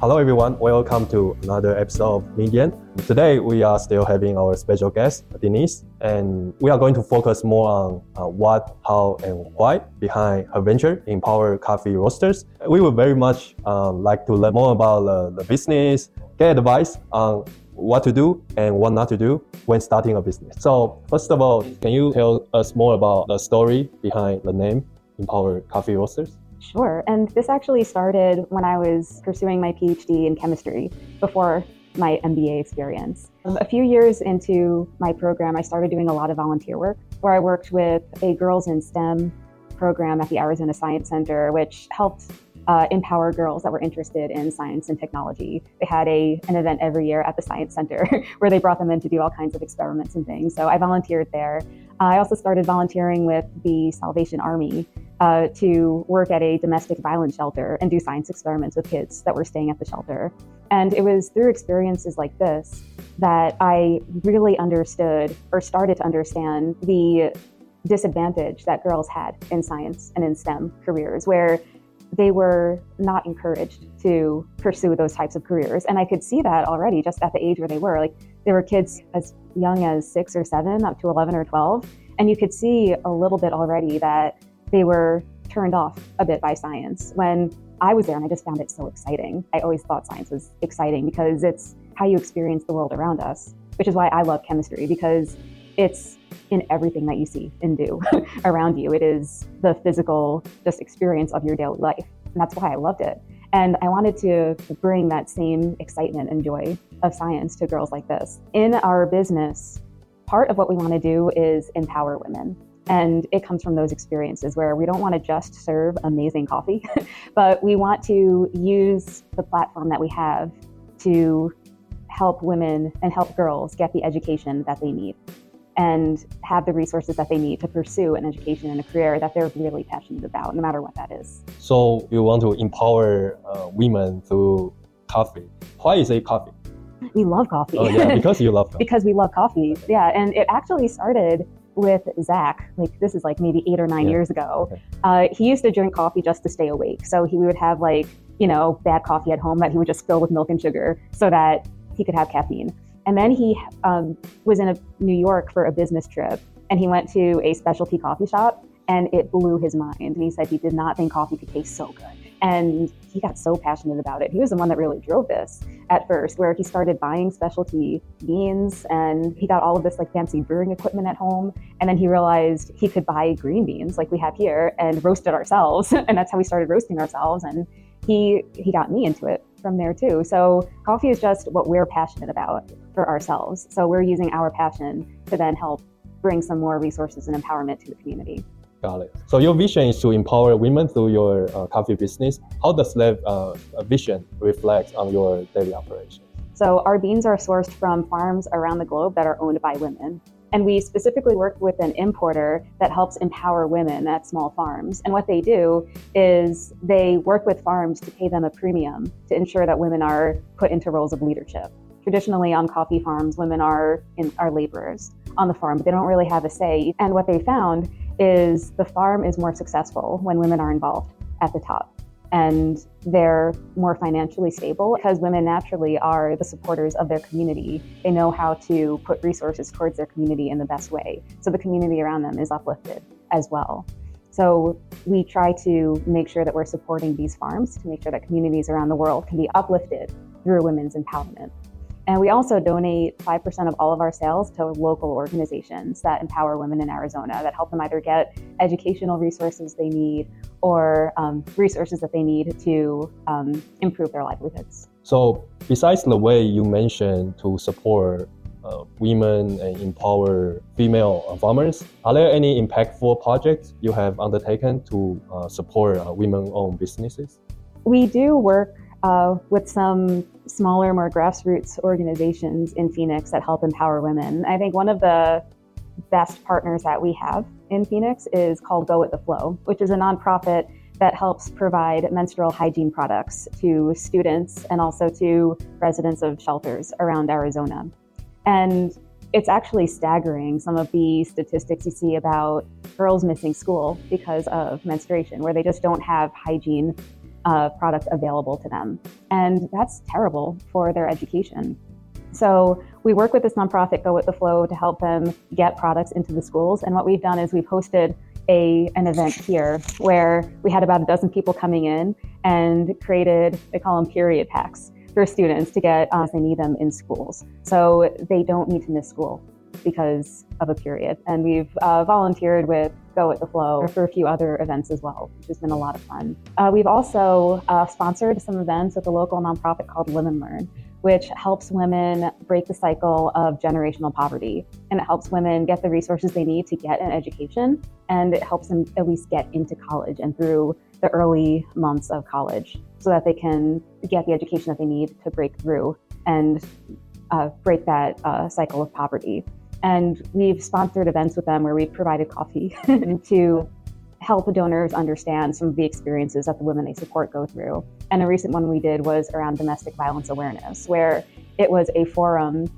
Hello, everyone. Welcome to another episode of Median. Today, we are still having our special guest, Denise, and we are going to focus more on uh, what, how, and why behind her venture, Empower Coffee Roasters. We would very much um, like to learn more about uh, the business, get advice on what to do and what not to do when starting a business. So, first of all, can you tell us more about the story behind the name Empower Coffee Roasters? Sure. And this actually started when I was pursuing my PhD in chemistry before my MBA experience. A few years into my program, I started doing a lot of volunteer work where I worked with a Girls in STEM program at the Arizona Science Center, which helped uh, empower girls that were interested in science and technology. They had a an event every year at the Science Center where they brought them in to do all kinds of experiments and things. So I volunteered there. I also started volunteering with the Salvation Army uh, to work at a domestic violence shelter and do science experiments with kids that were staying at the shelter. And it was through experiences like this that I really understood or started to understand the disadvantage that girls had in science and in STEM careers, where they were not encouraged to pursue those types of careers. And I could see that already just at the age where they were. Like there were kids as young as six or seven, up to 11 or 12. And you could see a little bit already that they were turned off a bit by science. When I was there and I just found it so exciting. I always thought science was exciting because it's how you experience the world around us, which is why I love chemistry because it's in everything that you see and do around you. It is the physical just experience of your daily life. And that's why I loved it. And I wanted to bring that same excitement and joy of science to girls like this. In our business, part of what we want to do is empower women. And it comes from those experiences where we don't want to just serve amazing coffee, but we want to use the platform that we have to help women and help girls get the education that they need and have the resources that they need to pursue an education and a career that they're really passionate about, no matter what that is. So you want to empower uh, women through coffee. Why is it coffee? We love coffee. Oh yeah, because you love coffee. because we love coffee. Yeah, and it actually started with Zach. Like this is like maybe eight or nine yeah. years ago. Okay. Uh, he used to drink coffee just to stay awake. So he would have like you know bad coffee at home that he would just fill with milk and sugar so that he could have caffeine. And then he um, was in a, New York for a business trip, and he went to a specialty coffee shop, and it blew his mind. And he said he did not think coffee could taste so good. And he got so passionate about it. He was the one that really drove this at first, where he started buying specialty beans and he got all of this like fancy brewing equipment at home. And then he realized he could buy green beans like we have here and roast it ourselves. and that's how we started roasting ourselves. And he he got me into it from there too. So coffee is just what we're passionate about for ourselves. So we're using our passion to then help bring some more resources and empowerment to the community. Got it. So your vision is to empower women through your uh, coffee business. How does that uh, vision reflect on your daily operations? So our beans are sourced from farms around the globe that are owned by women. And we specifically work with an importer that helps empower women at small farms. And what they do is they work with farms to pay them a premium to ensure that women are put into roles of leadership. Traditionally, on coffee farms, women are in, are laborers on the farm, but they don't really have a say. And what they found is the farm is more successful when women are involved at the top and they're more financially stable because women naturally are the supporters of their community. They know how to put resources towards their community in the best way. So the community around them is uplifted as well. So we try to make sure that we're supporting these farms to make sure that communities around the world can be uplifted through women's empowerment. And we also donate 5% of all of our sales to local organizations that empower women in Arizona that help them either get educational resources they need or um, resources that they need to um, improve their livelihoods. So, besides the way you mentioned to support uh, women and empower female farmers, are there any impactful projects you have undertaken to uh, support uh, women owned businesses? We do work uh, with some smaller, more grassroots organizations in Phoenix that help empower women. I think one of the best partners that we have in Phoenix is called Go with the Flow, which is a nonprofit that helps provide menstrual hygiene products to students and also to residents of shelters around Arizona. And it's actually staggering some of the statistics you see about girls missing school because of menstruation, where they just don't have hygiene uh, products available to them. And that's terrible for their education. So we work with this nonprofit Go With The Flow to help them get products into the schools. And what we've done is we've hosted a, an event here where we had about a dozen people coming in and created, they call them period packs for students to get uh, they need them in schools. So they don't need to miss school because of a period. And we've uh, volunteered with Go With The Flow for a few other events as well, which has been a lot of fun. Uh, we've also uh, sponsored some events with a local nonprofit called Women Learn, which helps women break the cycle of generational poverty. And it helps women get the resources they need to get an education, and it helps them at least get into college and through the early months of college so that they can get the education that they need to break through and uh, break that uh, cycle of poverty. And we've sponsored events with them where we've provided coffee to help donors understand some of the experiences that the women they support go through. And a recent one we did was around domestic violence awareness, where it was a forum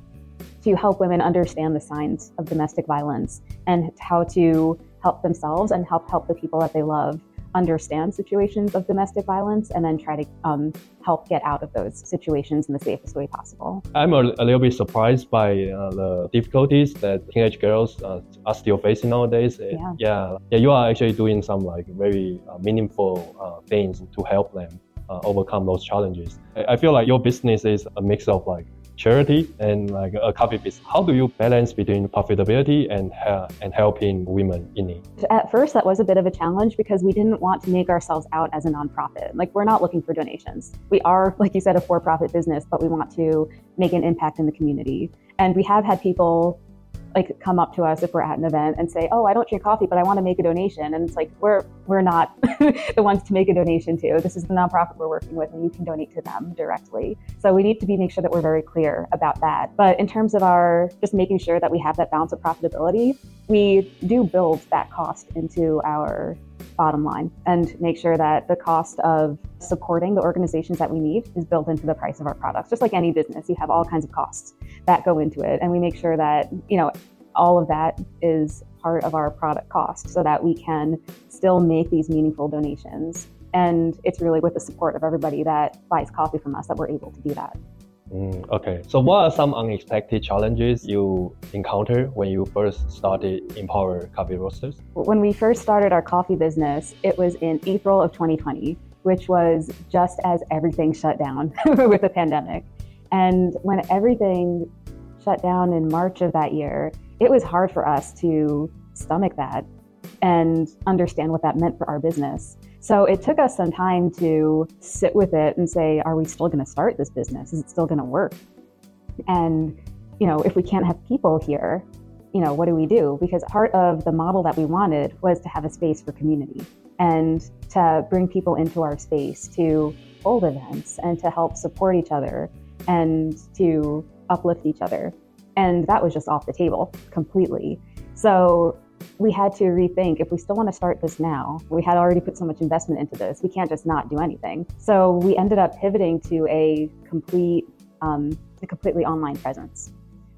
to help women understand the signs of domestic violence and how to help themselves and help help the people that they love understand situations of domestic violence and then try to um, help get out of those situations in the safest way possible. I'm a, a little bit surprised by uh, the difficulties that teenage girls uh, are still facing nowadays. Yeah. yeah. yeah, you are actually doing some like very uh, meaningful uh, things to help them uh, overcome those challenges. I, I feel like your business is a mix of like charity and like a coffee business. How do you balance between profitability and uh, and helping women in need? At first, that was a bit of a challenge because we didn't want to make ourselves out as a nonprofit. Like we're not looking for donations. We are, like you said, a for-profit business, but we want to make an impact in the community. And we have had people like come up to us if we're at an event and say, "Oh, I don't drink coffee, but I want to make a donation." And it's like we're we're not the ones to make a donation to. This is the nonprofit we're working with, and you can donate to them directly. So we need to be make sure that we're very clear about that. But in terms of our just making sure that we have that balance of profitability, we do build that cost into our bottom line and make sure that the cost of supporting the organizations that we need is built into the price of our products. Just like any business, you have all kinds of costs that go into it. And we make sure that, you know, all of that is part of our product cost so that we can still make these meaningful donations. And it's really with the support of everybody that buys coffee from us that we're able to do that. Mm, okay. So, what are some unexpected challenges you encounter when you first started Empower Coffee Roasters? When we first started our coffee business, it was in April of 2020, which was just as everything shut down with the pandemic. And when everything shut down in March of that year, it was hard for us to stomach that and understand what that meant for our business. So it took us some time to sit with it and say, are we still going to start this business? Is it still going to work? And, you know, if we can't have people here, you know, what do we do? Because part of the model that we wanted was to have a space for community and to bring people into our space to hold events and to help support each other and to uplift each other. And that was just off the table completely. So we had to rethink if we still want to start this now. We had already put so much investment into this. We can't just not do anything. So we ended up pivoting to a complete, um, a completely online presence.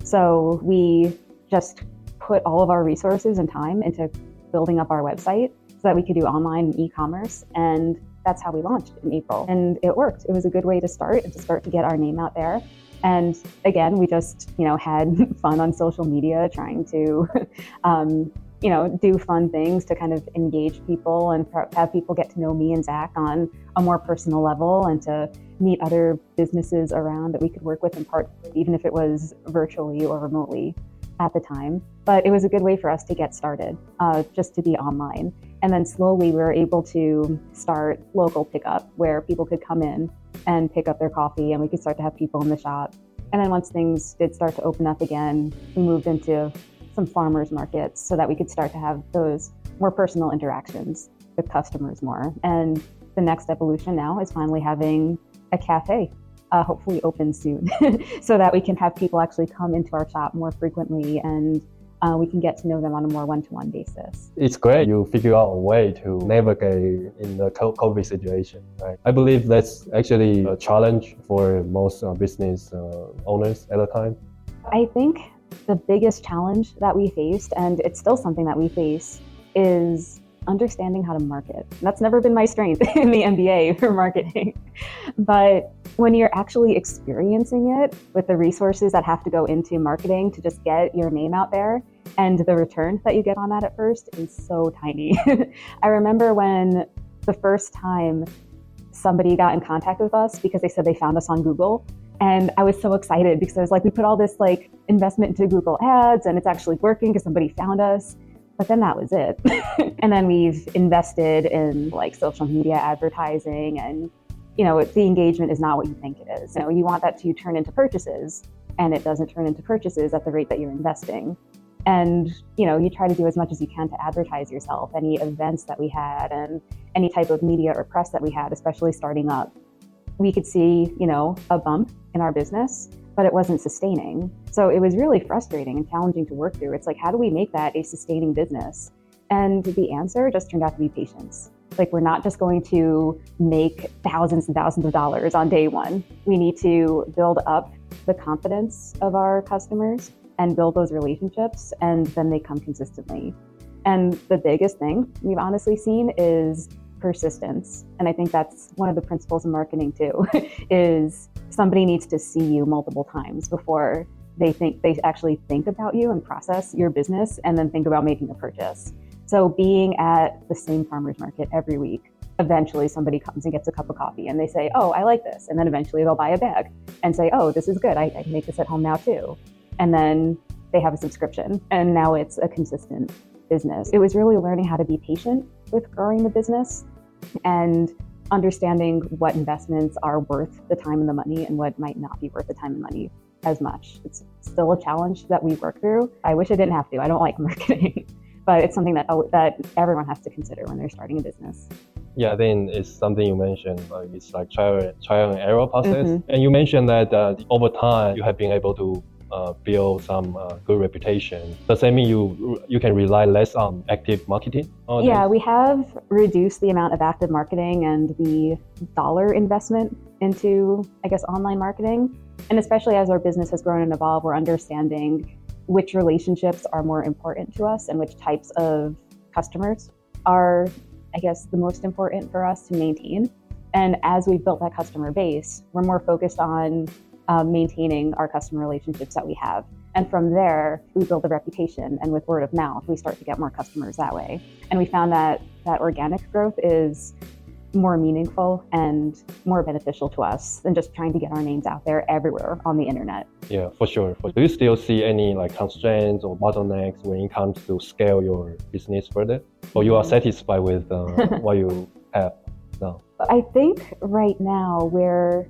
So we just put all of our resources and time into building up our website so that we could do online e-commerce and that's how we launched in April. And it worked. It was a good way to start and to start to get our name out there. And again, we just, you know, had fun on social media trying to, um, you know, do fun things to kind of engage people and have people get to know me and Zach on a more personal level and to meet other businesses around that we could work with in part, even if it was virtually or remotely at the time. But it was a good way for us to get started, uh, just to be online. And then slowly we were able to start local pickup where people could come in and pick up their coffee and we could start to have people in the shop. And then once things did start to open up again, we moved into some farmers markets so that we could start to have those more personal interactions with customers more. And the next evolution now is finally having a cafe, uh, hopefully open soon, so that we can have people actually come into our shop more frequently and uh, we can get to know them on a more one-to-one basis. It's great you figure out a way to navigate in the COVID situation, right? I believe that's actually a challenge for most uh, business uh, owners at the time. I think the biggest challenge that we faced, and it's still something that we face, is understanding how to market. That's never been my strength in the MBA for marketing. But when you're actually experiencing it with the resources that have to go into marketing to just get your name out there, and the return that you get on that at first is so tiny. I remember when the first time somebody got in contact with us because they said they found us on Google. And I was so excited because I was like, we put all this like investment into Google ads and it's actually working because somebody found us. But then that was it. and then we've invested in like social media advertising and you know, the engagement is not what you think it is. You know, you want that to turn into purchases and it doesn't turn into purchases at the rate that you're investing and you know you try to do as much as you can to advertise yourself any events that we had and any type of media or press that we had especially starting up we could see you know a bump in our business but it wasn't sustaining. So it was really frustrating and challenging to work through. It's like how do we make that a sustaining business? And the answer just turned out to be patience. Like we're not just going to make thousands and thousands of dollars on day one. We need to build up the confidence of our customers and build those relationships, and then they come consistently. And the biggest thing we've honestly seen is persistence. And I think that's one of the principles of marketing too, is somebody needs to see you multiple times before they think they actually think about you and process your business and then think about making a purchase. So being at the same farmers market every week, eventually somebody comes and gets a cup of coffee and they say, Oh, I like this. And then eventually they'll buy a bag and say, Oh, this is good. I, I can make this at home now too and then they have a subscription and now it's a consistent business. It was really learning how to be patient with growing the business and understanding what investments are worth the time and the money and what might not be worth the time and money as much. It's still a challenge that we work through. I wish I didn't have to. I don't like marketing, but it's something that that everyone has to consider when they're starting a business. Yeah, then it's something you mentioned. Like it's like trial, trial and error process. Mm-hmm. And you mentioned that uh, over time you have been able to uh, build some uh, good reputation. Does that mean you you can rely less on active marketing? Yeah, we have reduced the amount of active marketing and the dollar investment into, I guess, online marketing. And especially as our business has grown and evolved, we're understanding which relationships are more important to us and which types of customers are, I guess, the most important for us to maintain. And as we've built that customer base, we're more focused on um, maintaining our customer relationships that we have. And from there, we build a reputation. And with word of mouth, we start to get more customers that way. And we found that that organic growth is more meaningful and more beneficial to us than just trying to get our names out there everywhere on the internet. Yeah, for sure. Do you still see any like constraints or bottlenecks when it comes to scale your business further, or you are mm-hmm. satisfied with uh, what you have now? I think right now we're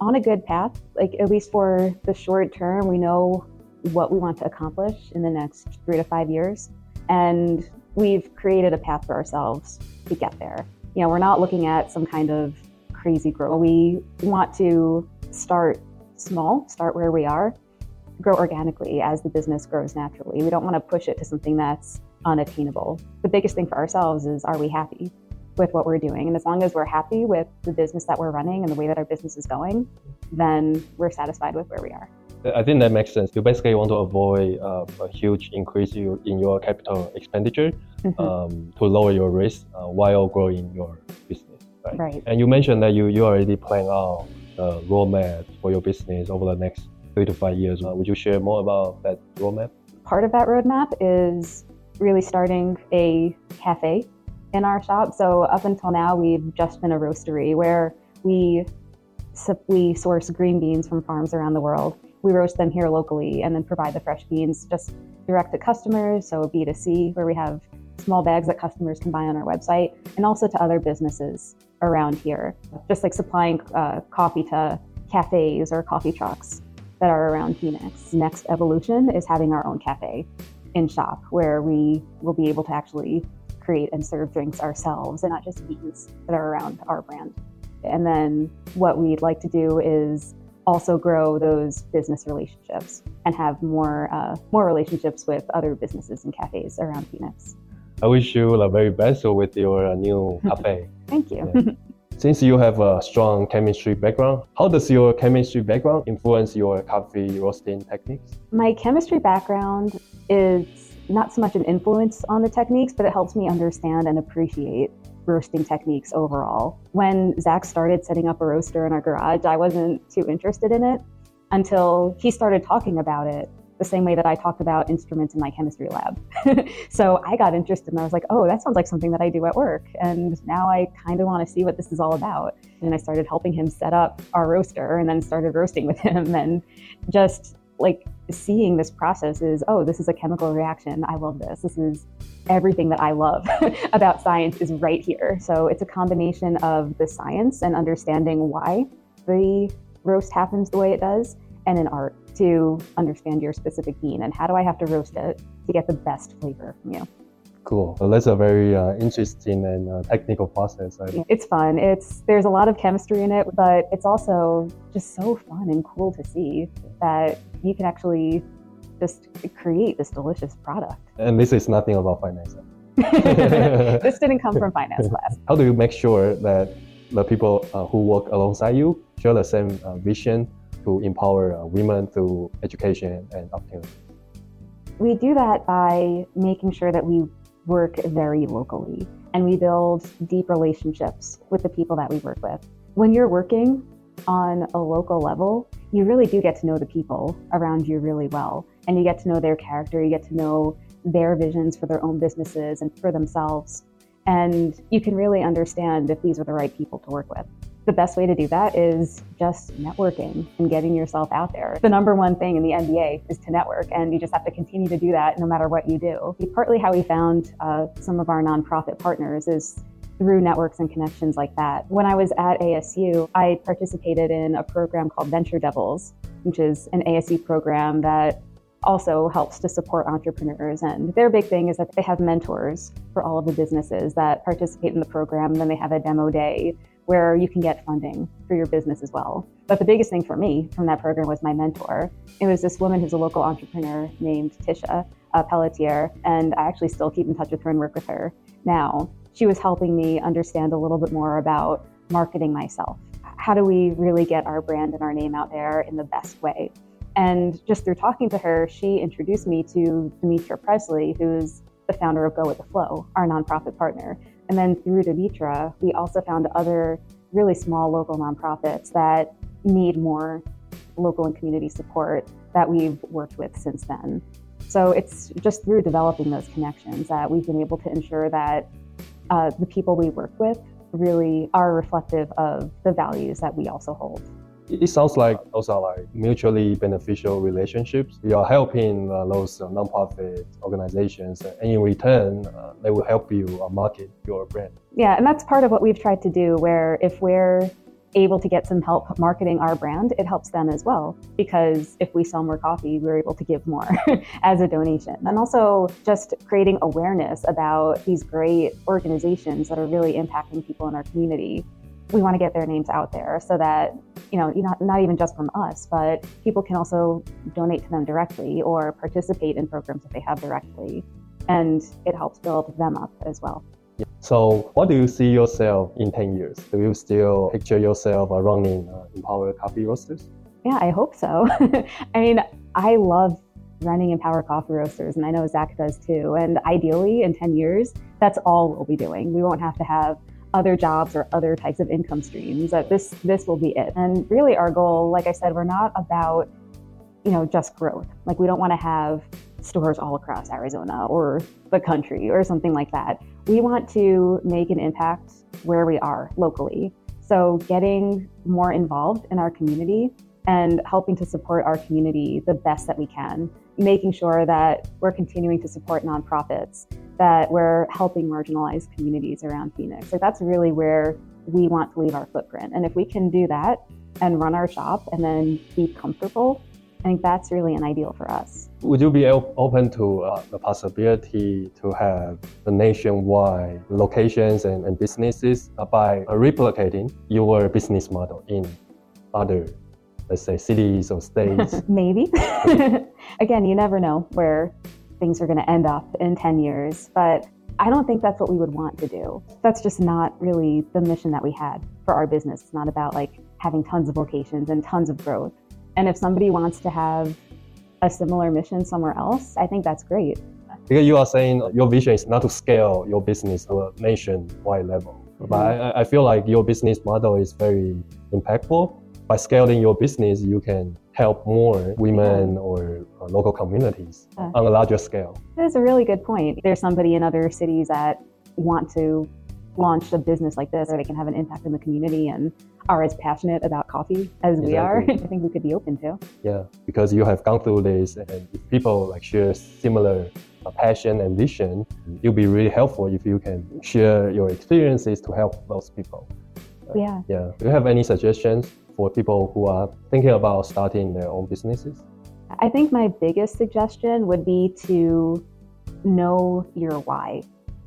on a good path. Like at least for the short term, we know what we want to accomplish in the next three to five years. And we've created a path for ourselves to get there. You know, we're not looking at some kind of crazy growth. We want to start small, start where we are, grow organically as the business grows naturally. We don't want to push it to something that's unattainable. The biggest thing for ourselves is are we happy? With what we're doing. And as long as we're happy with the business that we're running and the way that our business is going, then we're satisfied with where we are. I think that makes sense. You basically want to avoid uh, a huge increase in your capital expenditure mm-hmm. um, to lower your risk uh, while growing your business. Right? right. And you mentioned that you, you already plan out a roadmap for your business over the next three to five years. Uh, would you share more about that roadmap? Part of that roadmap is really starting a cafe in our shop. So up until now, we've just been a roastery where we we source green beans from farms around the world. We roast them here locally and then provide the fresh beans just direct to customers, so B2C, where we have small bags that customers can buy on our website, and also to other businesses around here, just like supplying uh, coffee to cafes or coffee trucks that are around Phoenix. Next evolution is having our own cafe in shop where we will be able to actually create and serve drinks ourselves and not just beans that are around our brand. And then what we'd like to do is also grow those business relationships and have more uh, more relationships with other businesses and cafes around Phoenix. I wish you the very best with your new cafe. Thank you. Yeah. Since you have a strong chemistry background, how does your chemistry background influence your coffee roasting techniques? My chemistry background is not so much an influence on the techniques, but it helps me understand and appreciate roasting techniques overall. When Zach started setting up a roaster in our garage, I wasn't too interested in it until he started talking about it the same way that I talked about instruments in my chemistry lab. so I got interested and I was like, oh, that sounds like something that I do at work. And now I kind of want to see what this is all about. And I started helping him set up our roaster and then started roasting with him and just like seeing this process is, oh, this is a chemical reaction. I love this. This is everything that I love about science is right here. So it's a combination of the science and understanding why the roast happens the way it does and an art to understand your specific bean and how do I have to roast it to get the best flavor from you. Cool. Well, that's a very uh, interesting and uh, technical process. It's fun. It's there's a lot of chemistry in it, but it's also just so fun and cool to see that you can actually just create this delicious product. And this is nothing about finance. this didn't come from finance class. How do you make sure that the people uh, who work alongside you share the same uh, vision to empower uh, women through education and opportunity? We do that by making sure that we work very locally and we build deep relationships with the people that we work with. When you're working on a local level, you really do get to know the people around you really well. And you get to know their character, you get to know their visions for their own businesses and for themselves. And you can really understand if these are the right people to work with the best way to do that is just networking and getting yourself out there. The number one thing in the MBA is to network, and you just have to continue to do that no matter what you do. Partly how we found uh, some of our nonprofit partners is through networks and connections like that. When I was at ASU, I participated in a program called Venture Devils, which is an ASU program that also helps to support entrepreneurs. And their big thing is that they have mentors for all of the businesses that participate in the program. Then they have a demo day where you can get funding for your business as well. But the biggest thing for me from that program was my mentor. It was this woman who's a local entrepreneur named Tisha uh, Pelletier, and I actually still keep in touch with her and work with her now. She was helping me understand a little bit more about marketing myself. How do we really get our brand and our name out there in the best way? And just through talking to her, she introduced me to Demetra Presley, who's the founder of Go with the Flow, our nonprofit partner. And then through Demetra, we also found other really small local nonprofits that need more local and community support that we've worked with since then. So it's just through developing those connections that we've been able to ensure that uh, the people we work with really are reflective of the values that we also hold. It sounds like those are like mutually beneficial relationships. You are helping uh, those uh, nonprofit organizations, and in return, uh, they will help you uh, market your brand. Yeah, and that's part of what we've tried to do. Where if we're able to get some help marketing our brand, it helps them as well. Because if we sell more coffee, we're able to give more as a donation. And also just creating awareness about these great organizations that are really impacting people in our community we want to get their names out there so that you know you not, not even just from us but people can also donate to them directly or participate in programs that they have directly. And it helps build them up as well. So what do you see yourself in 10 years? Do you still picture yourself running uh, empower coffee roasters? Yeah i hope so. I mean i love running empower coffee roasters and i know zach does too. And ideally in 10 years that's all we'll be doing. We won't have to have other jobs or other types of income streams that this this will be it. And really our goal like i said we're not about you know just growth. Like we don't want to have stores all across arizona or the country or something like that. We want to make an impact where we are locally. So getting more involved in our community and helping to support our community the best that we can making sure that we're continuing to support nonprofits that we're helping marginalized communities around Phoenix. Like that's really where we want to leave our footprint. And if we can do that and run our shop and then be comfortable, I think that's really an ideal for us. Would you be open to uh, the possibility to have the nationwide locations and, and businesses by replicating your business model in other, let's say, cities or states? Maybe. Again, you never know where things are going to end up in 10 years. But I don't think that's what we would want to do. That's just not really the mission that we had for our business. It's not about like having tons of locations and tons of growth. And if somebody wants to have a similar mission somewhere else, I think that's great. Because you are saying your vision is not to scale your business to a nationwide level. Mm-hmm. But I, I feel like your business model is very impactful. By scaling your business, you can help more women or uh, local communities on a larger scale. That's a really good point. There's somebody in other cities that want to launch a business like this, or they can have an impact in the community and are as passionate about coffee as we are. I think we could be open to. Yeah, because you have gone through this, and if people like share similar uh, passion and vision, it'll be really helpful if you can share your experiences to help those people. Yeah. Yeah. Do you have any suggestions for people who are thinking about starting their own businesses? I think my biggest suggestion would be to know your why.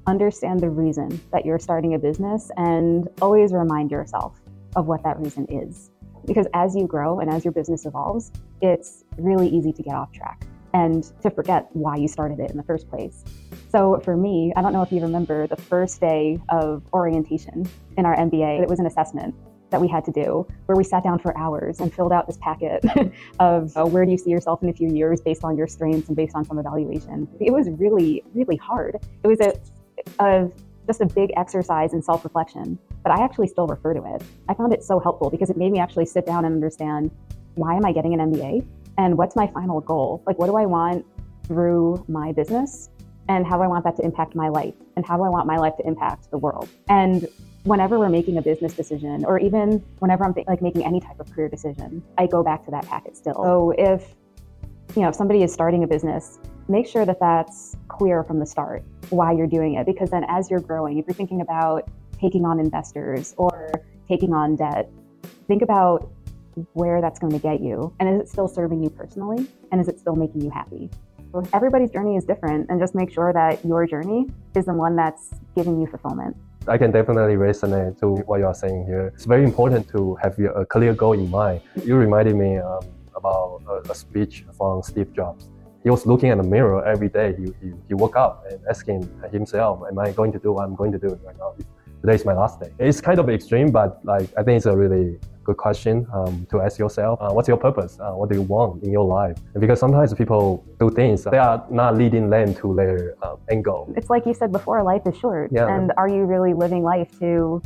Understand the reason that you're starting a business and always remind yourself of what that reason is. Because as you grow and as your business evolves, it's really easy to get off track and to forget why you started it in the first place. So for me, I don't know if you remember the first day of orientation in our MBA, it was an assessment that we had to do where we sat down for hours and filled out this packet of uh, where do you see yourself in a few years based on your strengths and based on some evaluation. It was really, really hard. It was a, a just a big exercise in self reflection, but I actually still refer to it. I found it so helpful because it made me actually sit down and understand why am I getting an MBA and what's my final goal? Like, what do I want through my business? And how do I want that to impact my life? And how do I want my life to impact the world? And whenever we're making a business decision, or even whenever I'm th- like making any type of career decision, I go back to that packet still. So if you know if somebody is starting a business, make sure that that's clear from the start why you're doing it, because then as you're growing, if you're thinking about taking on investors or taking on debt, think about where that's going to get you, and is it still serving you personally, and is it still making you happy? Everybody's journey is different, and just make sure that your journey is the one that's giving you fulfillment. I can definitely resonate to what you are saying here. It's very important to have a clear goal in mind. You reminded me um, about a, a, speech from Steve Jobs. He was looking at the mirror every day. He, he, he woke up and asking himself, Am I going to do what I'm going to do right now? Today's my last day. It's kind of extreme, but like I think it's a really good question um, to ask yourself. Uh, what's your purpose? Uh, what do you want in your life? Because sometimes people do things they are not leading them to their uh, end goal. It's like you said before, life is short, yeah. and are you really living life to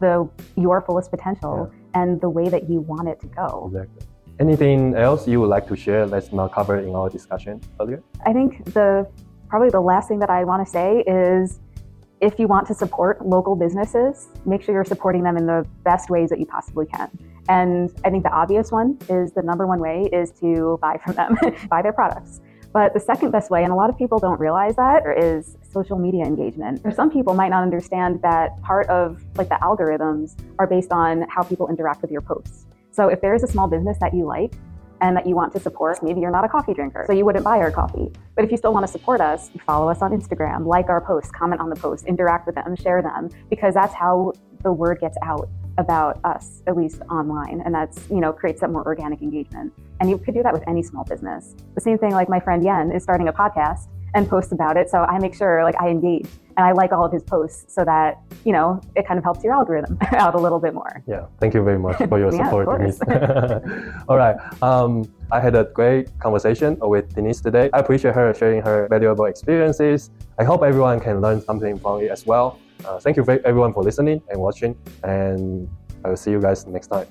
the your fullest potential yeah. and the way that you want it to go? Exactly. Anything else you would like to share that's not covered in our discussion earlier? I think the probably the last thing that I want to say is if you want to support local businesses, make sure you're supporting them in the best ways that you possibly can. And I think the obvious one is the number one way is to buy from them, buy their products. But the second best way, and a lot of people don't realize that, is social media engagement. Or some people might not understand that part of like the algorithms are based on how people interact with your posts. So if there is a small business that you like, and that you want to support, maybe you're not a coffee drinker, so you wouldn't buy our coffee. But if you still want to support us, follow us on Instagram, like our posts, comment on the posts, interact with them, share them, because that's how the word gets out about us, at least online. And that's, you know, creates that more organic engagement. And you could do that with any small business. The same thing like my friend Yen is starting a podcast and posts about it. So I make sure like I engage and I like all of his posts so that, you know, it kind of helps your algorithm out a little bit more. Yeah. Thank you very much for your yeah, support, Denise. all right. Um, I had a great conversation with Denise today. I appreciate her sharing her valuable experiences. I hope everyone can learn something from it as well. Uh, thank you everyone for listening and watching, and I will see you guys next time.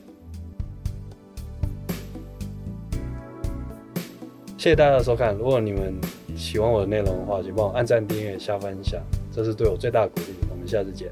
谢谢大家的收看。如果你们 喜欢我的内容的话，请帮我按赞、订阅、下分享，这是对我最大的鼓励。我们下次见。